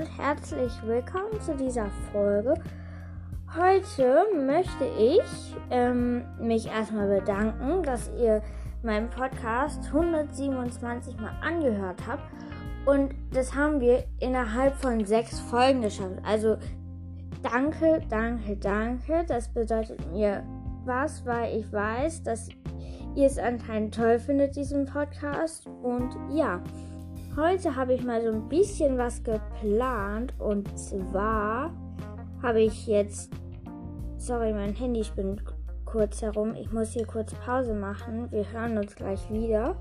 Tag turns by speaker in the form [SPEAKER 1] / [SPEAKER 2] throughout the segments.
[SPEAKER 1] und herzlich willkommen zu dieser Folge. Heute möchte ich ähm, mich erstmal bedanken, dass ihr meinen Podcast 127 Mal angehört habt. Und das haben wir innerhalb von sechs Folgen geschafft. Also danke, danke, danke. Das bedeutet mir was, weil ich weiß, dass ihr es anscheinend toll findet, diesen Podcast. Und ja. Heute habe ich mal so ein bisschen was geplant und zwar habe ich jetzt, sorry, mein Handy spinnt kurz herum. Ich muss hier kurz Pause machen. Wir hören uns gleich wieder.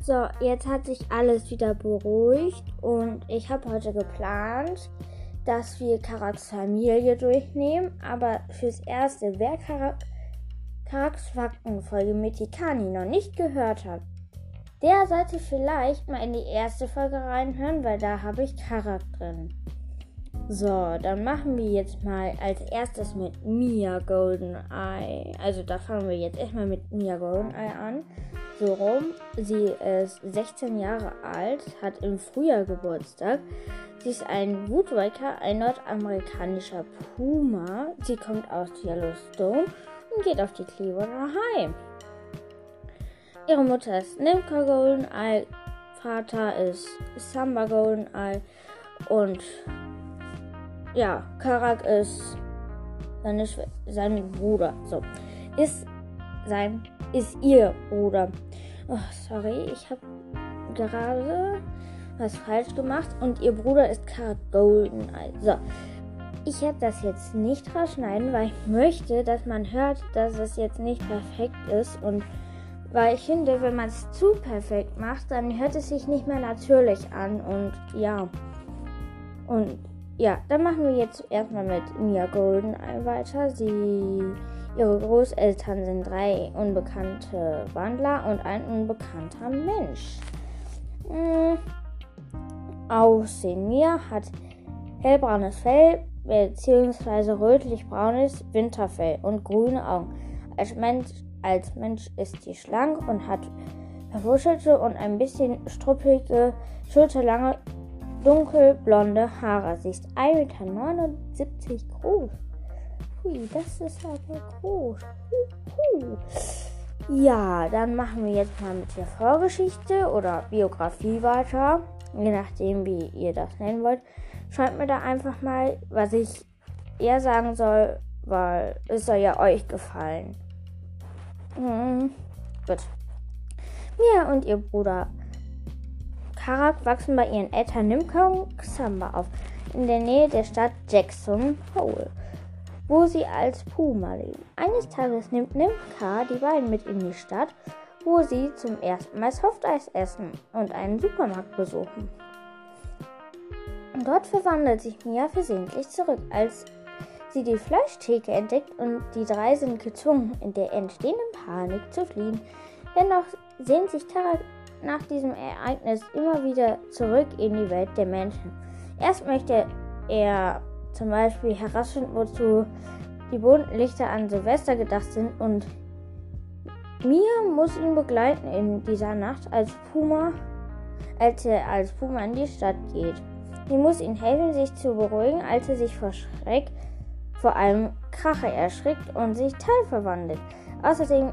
[SPEAKER 1] So, jetzt hat sich alles wieder beruhigt und ich habe heute geplant, dass wir Karaks Familie durchnehmen. Aber fürs Erste, wer Karaks Faktenfolge mit Tikani noch nicht gehört hat, der sollte vielleicht mal in die erste Folge reinhören, weil da habe ich Charakter drin. So, dann machen wir jetzt mal als erstes mit Mia Goldeneye. Also da fangen wir jetzt erstmal mit Mia Goldeneye an. So rum. Sie ist 16 Jahre alt, hat im Frühjahr Geburtstag. Sie ist ein Woodwaker, ein nordamerikanischer Puma. Sie kommt aus Yellowstone und geht auf die Cleveland High. Ihre Mutter ist Nimka Goldeneye, Vater ist Samba Goldeneye und ja, Karak ist seine sein Bruder. So, ist sein, ist ihr Bruder. Oh, sorry, ich habe gerade was falsch gemacht und ihr Bruder ist Karak Goldeneye. So, ich werde das jetzt nicht rausschneiden, weil ich möchte, dass man hört, dass es jetzt nicht perfekt ist und weil ich finde, wenn man es zu perfekt macht, dann hört es sich nicht mehr natürlich an. Und ja. Und ja, dann machen wir jetzt erstmal mit Mia Golden weiter. Sie, ihre Großeltern sind drei unbekannte Wandler und ein unbekannter Mensch. Hm. Aussehen. Mia hat hellbraunes Fell beziehungsweise rötlich-braunes Winterfell und grüne Augen. Als Mensch als Mensch ist sie schlank und hat verwuschelte und ein bisschen struppelige, schulterlange, dunkelblonde Haare. Sie ist 1,79 Meter groß. Hui, das ist aber groß. Ja, dann machen wir jetzt mal mit der Vorgeschichte oder Biografie weiter. Je nachdem, wie ihr das nennen wollt. Schreibt mir da einfach mal, was ich eher sagen soll, weil es soll ja euch gefallen. Hm, gut. Mia und ihr Bruder Karak wachsen bei ihren Eltern Nimka und Xamba auf, in der Nähe der Stadt Jackson Hole, wo sie als Puma leben. Eines Tages nimmt Nimka die beiden mit in die Stadt, wo sie zum ersten Mal Softeis essen und einen Supermarkt besuchen. Dort verwandelt sich Mia versehentlich zurück, als sie die Fleischtheke entdeckt und die drei sind gezwungen, in der entstehenden Panik zu fliehen. Dennoch sehnt sich Tara nach diesem Ereignis immer wieder zurück in die Welt der Menschen. Erst möchte er zum Beispiel herausfinden, wozu die bunten Lichter an Silvester gedacht sind und Mia muss ihn begleiten in dieser Nacht als Puma, als er als Puma in die Stadt geht. Sie muss ihm helfen, sich zu beruhigen, als er sich vor Schreck vor allem Krache erschrickt und sich teilverwandelt. Außerdem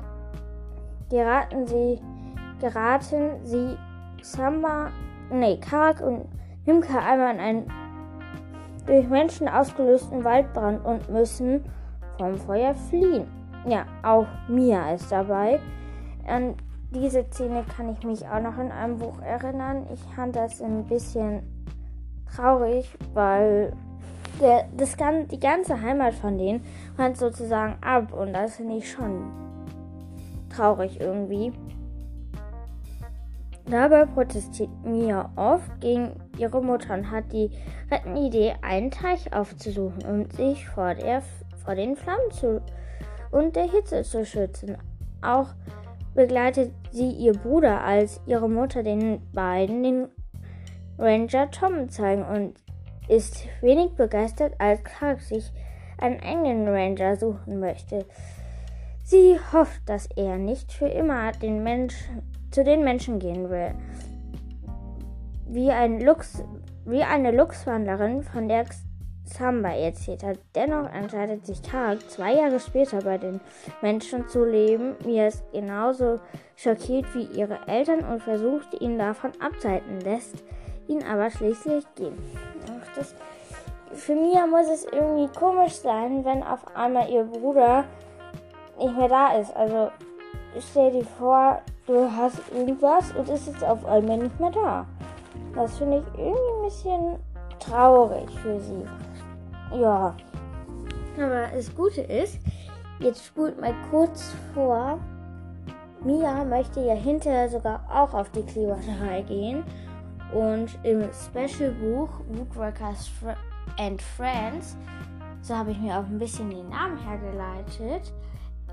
[SPEAKER 1] geraten sie, geraten sie Samba, nee, Karak und Himka einmal in einen durch Menschen ausgelösten Waldbrand und müssen vom Feuer fliehen. Ja, auch Mia ist dabei. An diese Szene kann ich mich auch noch in einem Buch erinnern. Ich fand das ein bisschen traurig, weil der, das, die ganze Heimat von denen fand sozusagen ab und das finde ich schon traurig irgendwie. Dabei protestiert Mia oft gegen ihre Mutter und hat die rettende Idee, einen Teich aufzusuchen, um sich vor, der, vor den Flammen zu, und der Hitze zu schützen. Auch begleitet sie ihr Bruder, als ihre Mutter den beiden den Ranger Tom zeigen und ist wenig begeistert, als Clark sich einen engen Ranger suchen möchte. Sie hofft, dass er nicht für immer den Menschen, zu den Menschen gehen will. wie, ein Lux, wie eine Luchswandlerin von der Samba erzählt hat. Dennoch entscheidet sich Tarek zwei Jahre später bei den Menschen zu leben. Mia ist genauso schockiert wie ihre Eltern und versucht ihn davon abzuhalten, lässt ihn aber schließlich gehen. Ach, das, für Mia muss es irgendwie komisch sein, wenn auf einmal ihr Bruder nicht mehr da ist. Also stell dir vor, du hast irgendwas und ist jetzt auf einmal nicht mehr da. Das finde ich irgendwie ein bisschen traurig für sie. Ja. Aber das Gute ist, jetzt spult mal kurz vor. Mia möchte ja hinterher sogar auch auf die Kleewaterei gehen. Und im Special-Buch Woodworkers and Friends, so habe ich mir auch ein bisschen den Namen hergeleitet,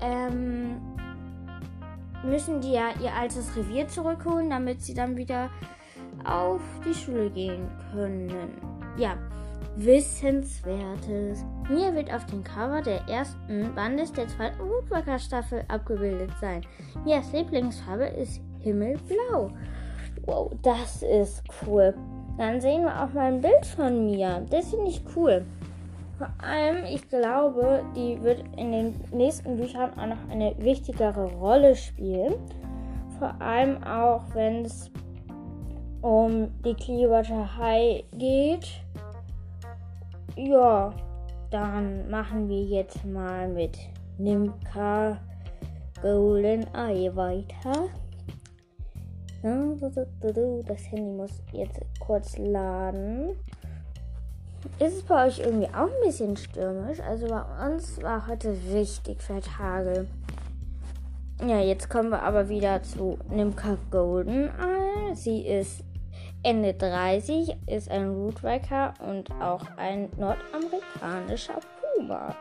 [SPEAKER 1] ähm, müssen die ja ihr altes Revier zurückholen, damit sie dann wieder auf die Schule gehen können. Ja, Wissenswertes. Mir wird auf dem Cover der ersten Bandes der zweiten Woodworker Staffel abgebildet sein. Mias Lieblingsfarbe ist Himmelblau. Wow, das ist cool. Dann sehen wir auch mal ein Bild von Mia. Das finde ich cool. Vor allem, ich glaube, die wird in den nächsten Büchern auch noch eine wichtigere Rolle spielen. Vor allem auch, wenn es um die Clearwater High geht. Ja, dann machen wir jetzt mal mit Nimka Golden Eye weiter. Das Handy muss jetzt kurz laden. Ist es bei euch irgendwie auch ein bisschen stürmisch? Also bei uns war heute richtig Hagel. Ja, jetzt kommen wir aber wieder zu Nimka Golden Eye. Sie ist Ende 30, ist ein Rootwrecker und auch ein nordamerikanischer Puma.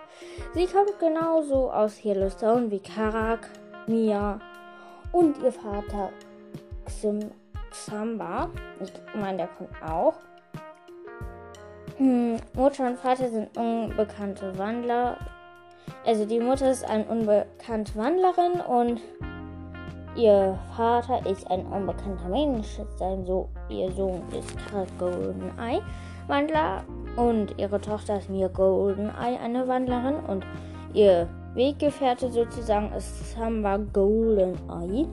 [SPEAKER 1] Sie kommt genauso aus Yellowstone wie Karak, Mia und ihr Vater Xamba. Ich meine, der kommt auch. Hm, Mutter und Vater sind unbekannte Wandler. Also die Mutter ist eine unbekannte Wandlerin und ihr Vater ist ein unbekannter Mensch. Sein so ihr Sohn ist Goldeneye, Wandler und ihre Tochter ist Mia Goldeneye, eine Wandlerin und ihr Weggefährte sozusagen ist Samba Goldeneye.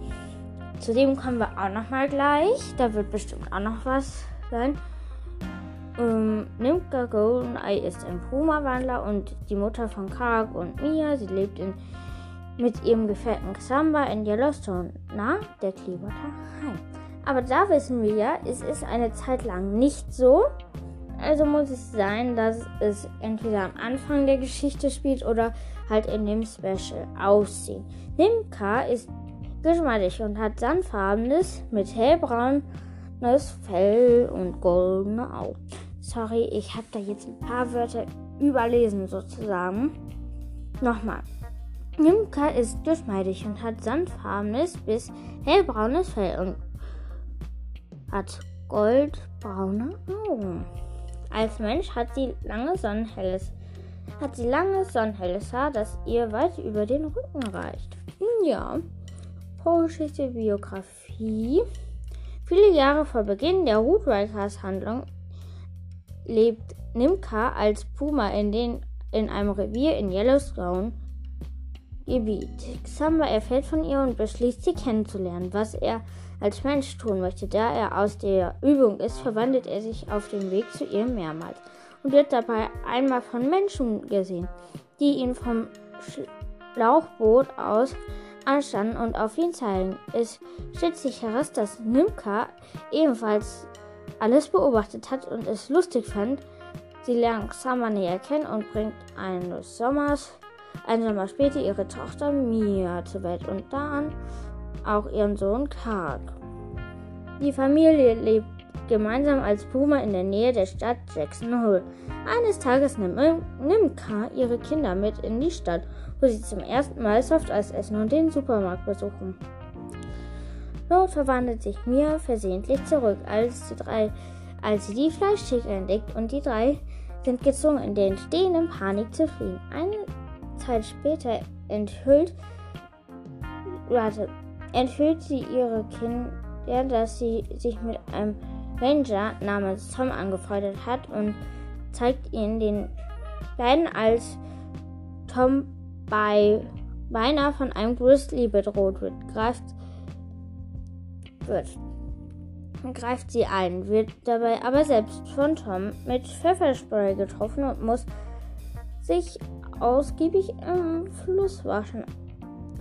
[SPEAKER 1] Zu dem kommen wir auch noch mal gleich. Da wird bestimmt auch noch was sein. Ähm, Nimka Goldeneye ist ein Puma-Wandler und die Mutter von Karg und Mia. Sie lebt in, mit ihrem Gefährten Xamba in Yellowstone, na, der Clearwater High. Aber da wissen wir ja, es ist eine Zeit lang nicht so. Also muss es sein, dass es entweder am Anfang der Geschichte spielt oder halt in dem Special aussehen. Nimka ist geschmeidig und hat sandfarbenes mit hellbraunes Fell und goldene Augen. Sorry, ich habe da jetzt ein paar Wörter überlesen sozusagen. Nochmal. Nimka ist geschmeidig und hat sandfarbenes bis hellbraunes Fell und hat goldbraune Augen. Als Mensch hat sie lange sonnenhelles, hat sie lange sonnenhelles Haar, das ihr weit über den Rücken reicht. Ja, Vorgeschichte, Biografie. Viele Jahre vor Beginn der Rootwriters Handlung lebt Nimka als Puma in, den, in einem Revier in Yellowstone Gebiet. Xamba erfährt von ihr und beschließt, sie kennenzulernen, was er als Mensch tun möchte. Da er aus der Übung ist, verwandelt er sich auf dem Weg zu ihr mehrmals und wird dabei einmal von Menschen gesehen, die ihn vom Schlauchboot aus anstanden und auf ihn zeigen. Es stellt sich heraus, dass Nimka ebenfalls alles beobachtet hat und es lustig fand. Sie lernt Summer näher kennen und bringt eines Sommers, einen Sommer später ihre Tochter Mia zur Welt und dann auch ihren Sohn Karg. Die Familie lebt gemeinsam als Puma in der Nähe der Stadt Jackson Hole. Eines Tages nimmt, K ihre Kinder mit in die Stadt, wo sie zum ersten Mal Softeis essen und den Supermarkt besuchen. Dort verwandelt sich Mia versehentlich zurück, als die, drei, als sie die Fleischtheke entdeckt und die drei sind gezwungen, in der entstehenden Panik zu fliehen. Eine Zeit später enthüllt, warte, enthüllt sie ihre Kinder, dass sie sich mit einem Ranger namens Tom angefreundet hat und zeigt ihnen den beiden, als Tom bei beinahe von einem Grizzly bedroht wird, greift wird. Greift sie ein, wird dabei aber selbst von Tom mit Pfefferspray getroffen und muss sich ausgiebig im Fluss waschen.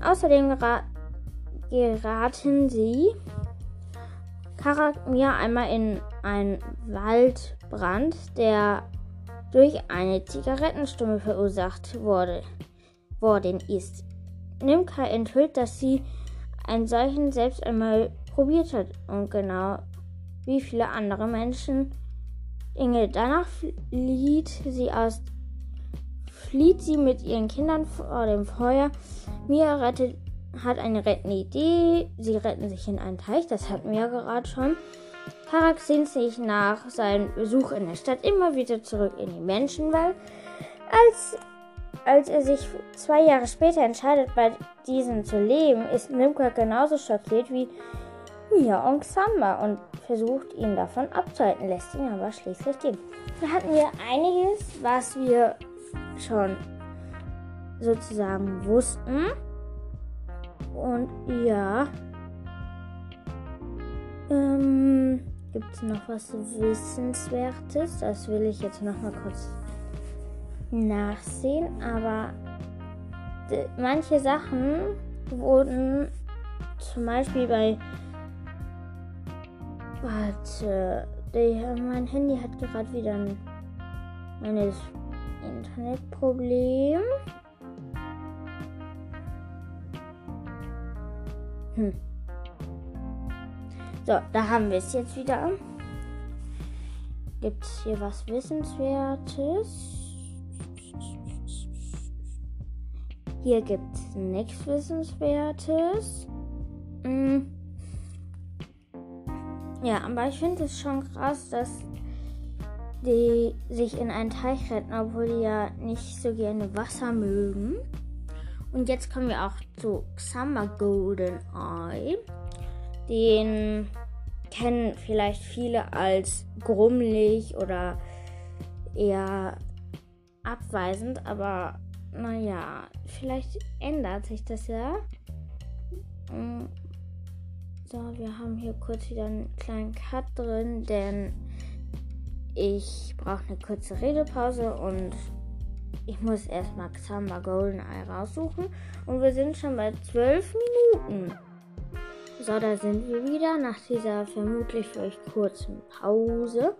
[SPEAKER 1] Außerdem gera geraten sie Karak mir einmal in einen Waldbrand, der durch eine Zigarettenstumme verursacht wurde, worden ist. Nimka enthüllt, dass sie einen solchen selbst einmal probiert hat und genau wie viele andere Menschen. Inge, danach flieht sie aus flieht sie mit ihren Kindern vor dem Feuer. Mia rettet, hat eine rettende Idee. Sie retten sich in einen Teich, das hatten wir ja gerade schon. Karak sehnt sich nach seinem Besuch in der Stadt immer wieder zurück in die Menschenwelt. Als, als er sich zwei Jahre später entscheidet, bei diesen zu leben, ist Nimka genauso schockiert wie Mia Samba und versucht ihn davon abzuhalten, lässt ihn aber schließlich gehen. Da hatten wir einiges, was wir schon sozusagen wussten. Und ja. Ähm, Gibt es noch was Wissenswertes? Das will ich jetzt noch mal kurz nachsehen. Aber manche Sachen wurden zum Beispiel bei. Warte, der, mein Handy hat gerade wieder ein meines Internetproblem. Hm. So, da haben wir es jetzt wieder. Gibt es hier was Wissenswertes? Hier gibt es nichts Wissenswertes. Hm. Ja, aber ich finde es schon krass, dass die sich in einen Teich retten, obwohl die ja nicht so gerne Wasser mögen. Und jetzt kommen wir auch zu Xamba Golden Eye. Den kennen vielleicht viele als grummelig oder eher abweisend, aber naja, vielleicht ändert sich das ja. Mm. So, wir haben hier kurz wieder einen kleinen Cut drin, denn ich brauche eine kurze Redepause und ich muss erstmal Xamba Golden Eye raussuchen. Und wir sind schon bei 12 Minuten. So, da sind wir wieder nach dieser vermutlich für euch kurzen Pause.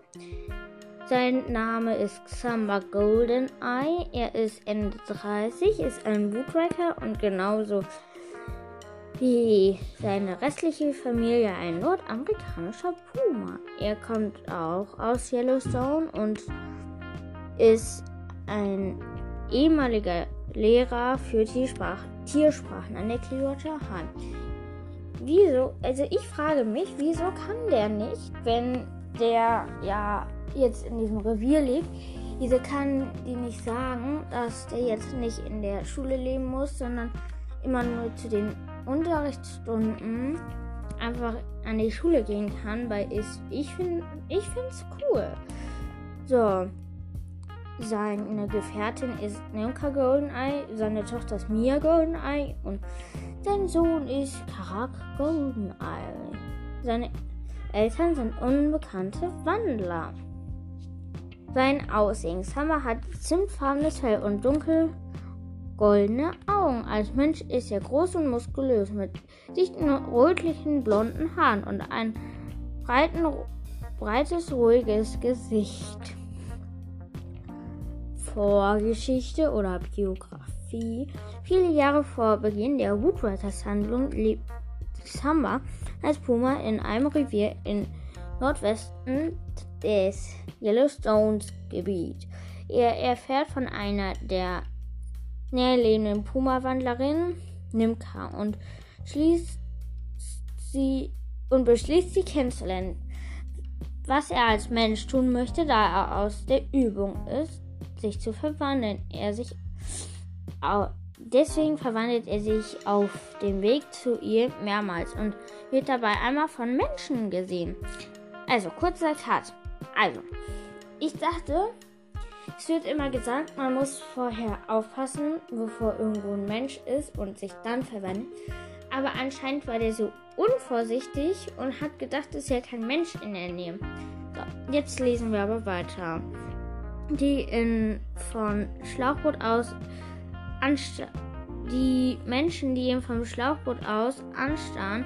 [SPEAKER 1] Sein Name ist Xamba Golden Eye. Er ist Ende 30, ist ein Woodriker und genauso wie seine restliche Familie ein nordamerikanischer Puma. Er kommt auch aus Yellowstone und ist ein ehemaliger Lehrer für Tiersprach Tiersprachen an der Clearwater High. Wieso, also ich frage mich, wieso kann der nicht, wenn der ja jetzt in diesem Revier lebt, wieso kann die nicht sagen, dass der jetzt nicht in der Schule leben muss, sondern immer nur zu den Unterrichtsstunden einfach an die Schule gehen kann, weil ich, ich finde ich es cool. So. Seine Gefährtin ist Nemka Goldeneye, seine Tochter ist Mia Goldeneye und sein Sohn ist Karak Goldeneye. Seine Eltern sind unbekannte Wandler. Sein Aussehen. Summer hat zimtfarbenes Fell und dunkel goldene Augen. Als Mensch ist er groß und muskulös mit dichten rötlichen blonden Haaren und ein breiten, breites, ruhiges Gesicht. Vorgeschichte oder Biografie. Viele Jahre vor Beginn der Woodwriters Handlung lebt Samba als Puma in einem Revier im Nordwesten des Yellowstones Gebiet. Er erfährt von einer der näherlebenden Puma-Wandlerin Nimka und schließt sie und beschließt sie kennenzulernen. Was er als Mensch tun möchte, da er aus der Übung ist, sich zu verwandeln. Er sich deswegen verwandelt er sich auf dem Weg zu ihr mehrmals und wird dabei einmal von Menschen gesehen. Also, kurzer Cut. Also, ich dachte, es wird immer gesagt, man muss vorher aufpassen, bevor irgendwo ein Mensch ist und sich dann verwandeln. Aber anscheinend war der so unvorsichtig und hat gedacht, es ist ja kein Mensch in der Nähe. So, jetzt lesen wir aber weiter. Die in, von Schlauchboot aus die Menschen, die ihn vom Schlauchboot aus anstarren,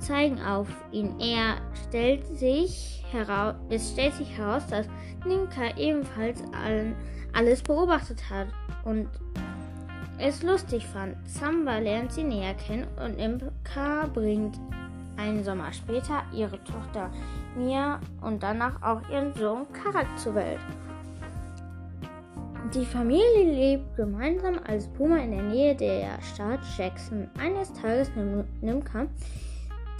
[SPEAKER 1] zeigen auf ihn. Er stellt sich heraus, es stellt sich heraus, dass Nimka ebenfalls allen, alles beobachtet hat und es lustig fand. Samba lernt sie näher kennen und Nimka bringt einen Sommer später ihre Tochter Mia und danach auch ihren Sohn Karak zur Welt. Die Familie lebt gemeinsam als Puma in der Nähe der Stadt Jackson. Eines Tages nimmt Nimka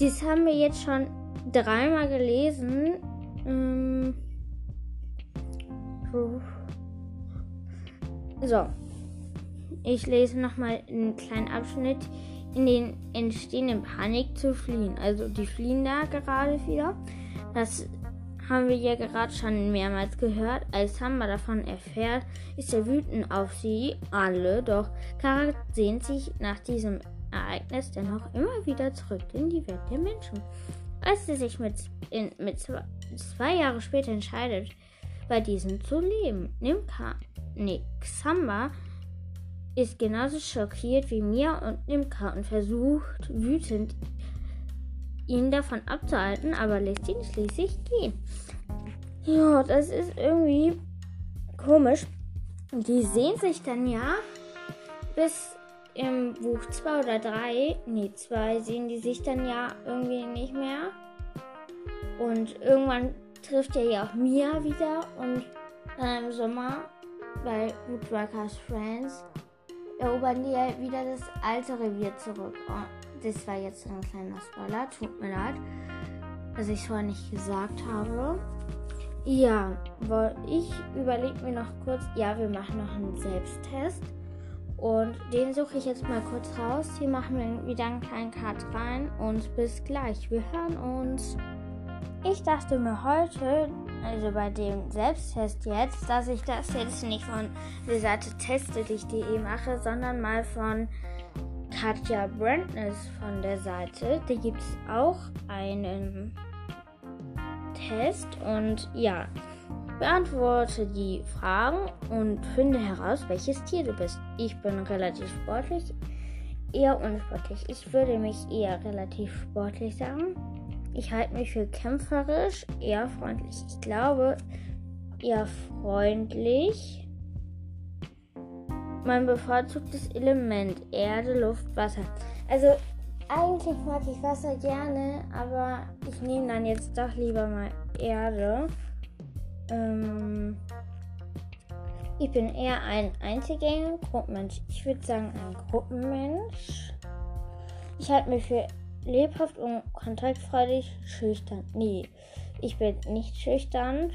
[SPEAKER 1] dies haben wir jetzt schon dreimal gelesen. Ähm so. Ich lese nochmal einen kleinen Abschnitt. In den entstehen in Panik zu fliehen. Also die fliehen da gerade wieder. Das haben wir ja gerade schon mehrmals gehört. Als Samba davon erfährt, ist er wütend auf sie alle. Doch Karak sehnt sich nach diesem Ereignis dennoch immer wieder zurück in die Welt der Menschen. Als sie sich mit, in, mit zwei, zwei Jahre später entscheidet, bei diesen zu leben. Nimka, nee, Xamba ist genauso schockiert wie Mia und Nimka und versucht wütend ihn davon abzuhalten, aber lässt ihn schließlich gehen. Ja, das ist irgendwie komisch. Die sehen sich dann ja bis im Buch 2 oder 3, nee, 2 sehen die sich dann ja irgendwie nicht mehr. Und irgendwann trifft er ja auch Mia wieder und dann im Sommer bei Woodworkers Friends erobern die ja wieder das alte Revier zurück. Oh, das war jetzt ein kleiner Spoiler, tut mir leid, dass ich es vorher nicht gesagt habe. Ja, ich überlege mir noch kurz, ja, wir machen noch einen Selbsttest. Und den suche ich jetzt mal kurz raus. Hier machen wir wieder einen kleinen Cut rein und bis gleich. Wir hören uns. Ich dachte mir heute, also bei dem Selbsttest jetzt, dass ich das jetzt nicht von der Seite teste.de mache, sondern mal von Katja Brandness von der Seite. Da gibt es auch einen Test und ja, Beantworte die Fragen und finde heraus, welches Tier du bist. Ich bin relativ sportlich, eher unsportlich. Ich würde mich eher relativ sportlich sagen. Ich halte mich für kämpferisch, eher freundlich. Ich glaube, eher freundlich. Mein bevorzugtes Element, Erde, Luft, Wasser. Also eigentlich mag ich Wasser gerne, aber ich nehme dann jetzt doch lieber mal Erde. Ähm, ich bin eher ein Einzelgänger, Gruppenmensch. Ich würde sagen ein Gruppenmensch. Ich halte mich für lebhaft und kontaktfreudig, schüchtern. Nee, ich bin nicht schüchtern.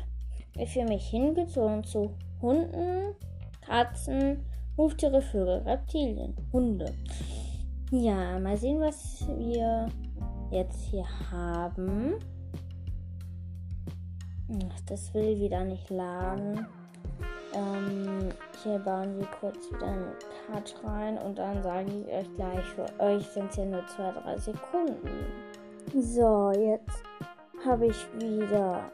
[SPEAKER 1] Ich fühle mich hingezogen zu Hunden, Katzen, Huftiere, Vögel, Reptilien, Hunde. Ja, mal sehen, was wir jetzt hier haben. Das will wieder nicht laden. Ähm, hier bauen wir kurz wieder einen Cut rein und dann sage ich euch gleich, für euch sind es ja nur 2-3 Sekunden. So, jetzt habe ich wieder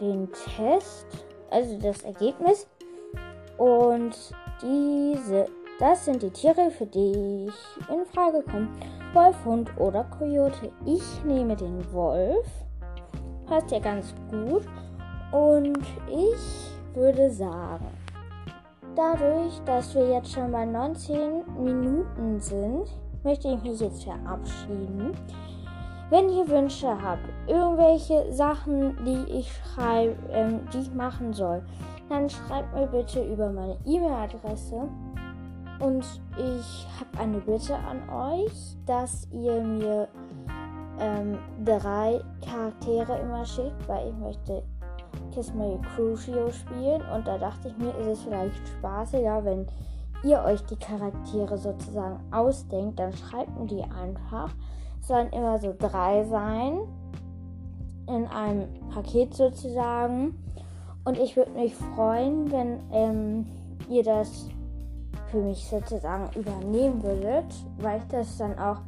[SPEAKER 1] den Test, also das Ergebnis. Und diese, das sind die Tiere, für die ich in Frage komme. Wolf, Hund oder Kojote. Ich nehme den Wolf passt ja ganz gut. Und ich würde sagen, dadurch, dass wir jetzt schon bei 19 Minuten sind, möchte ich mich jetzt verabschieden. Wenn ihr Wünsche habt, irgendwelche Sachen, die ich schreibe, ähm, die ich machen soll, dann schreibt mir bitte über meine E-Mail-Adresse. Und ich habe eine Bitte an euch, dass ihr mir ähm, drei Charaktere immer schickt, weil ich möchte Kiss My Crucio spielen und da dachte ich mir, ist es vielleicht spaßiger, wenn ihr euch die Charaktere sozusagen ausdenkt, dann schreibt mir die einfach. Es sollen immer so drei sein. in einem Paket sozusagen. Und ich würde mich freuen, wenn ähm, ihr das für mich sozusagen übernehmen würdet, weil ich das dann auch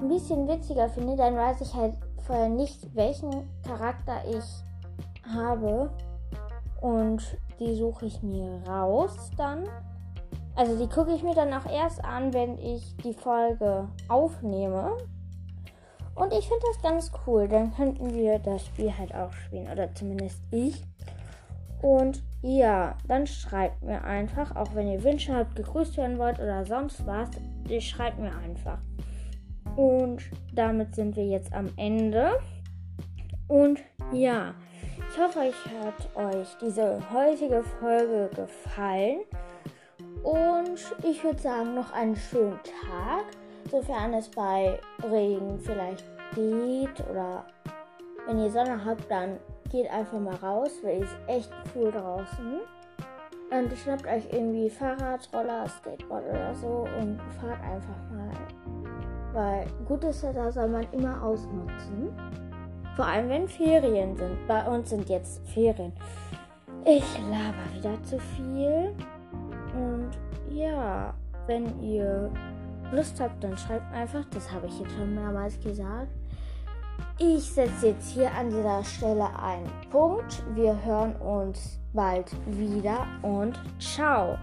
[SPEAKER 1] ein bisschen witziger finde. Dann weiß ich halt vorher nicht, welchen Charakter ich habe. Und die suche ich mir raus dann. Also die gucke ich mir dann auch erst an, wenn ich die Folge aufnehme. Und ich finde das ganz cool. Dann könnten wir das Spiel halt auch spielen. Oder zumindest ich. Und ja, dann schreibt mir einfach, auch wenn ihr Wünsche habt, gegrüßt werden wollt oder sonst was, schreibt mir einfach. Und damit sind wir jetzt am Ende. Und ja, ich hoffe, euch hat euch diese heutige Folge gefallen. Und ich würde sagen, noch einen schönen Tag, sofern es bei Regen vielleicht geht oder wenn ihr Sonne habt, dann geht einfach mal raus, weil es echt cool draußen. Und schnappt euch irgendwie Fahrrad, Roller, Skateboard oder so und fahrt einfach mal. Weil gutes Wetter soll man immer ausnutzen. Vor allem wenn Ferien sind. Bei uns sind jetzt Ferien. Ich laber wieder zu viel. Und ja, wenn ihr Lust habt, dann schreibt einfach. Das habe ich jetzt schon mehrmals gesagt. Ich setze jetzt hier an dieser Stelle einen Punkt. Wir hören uns bald wieder und ciao.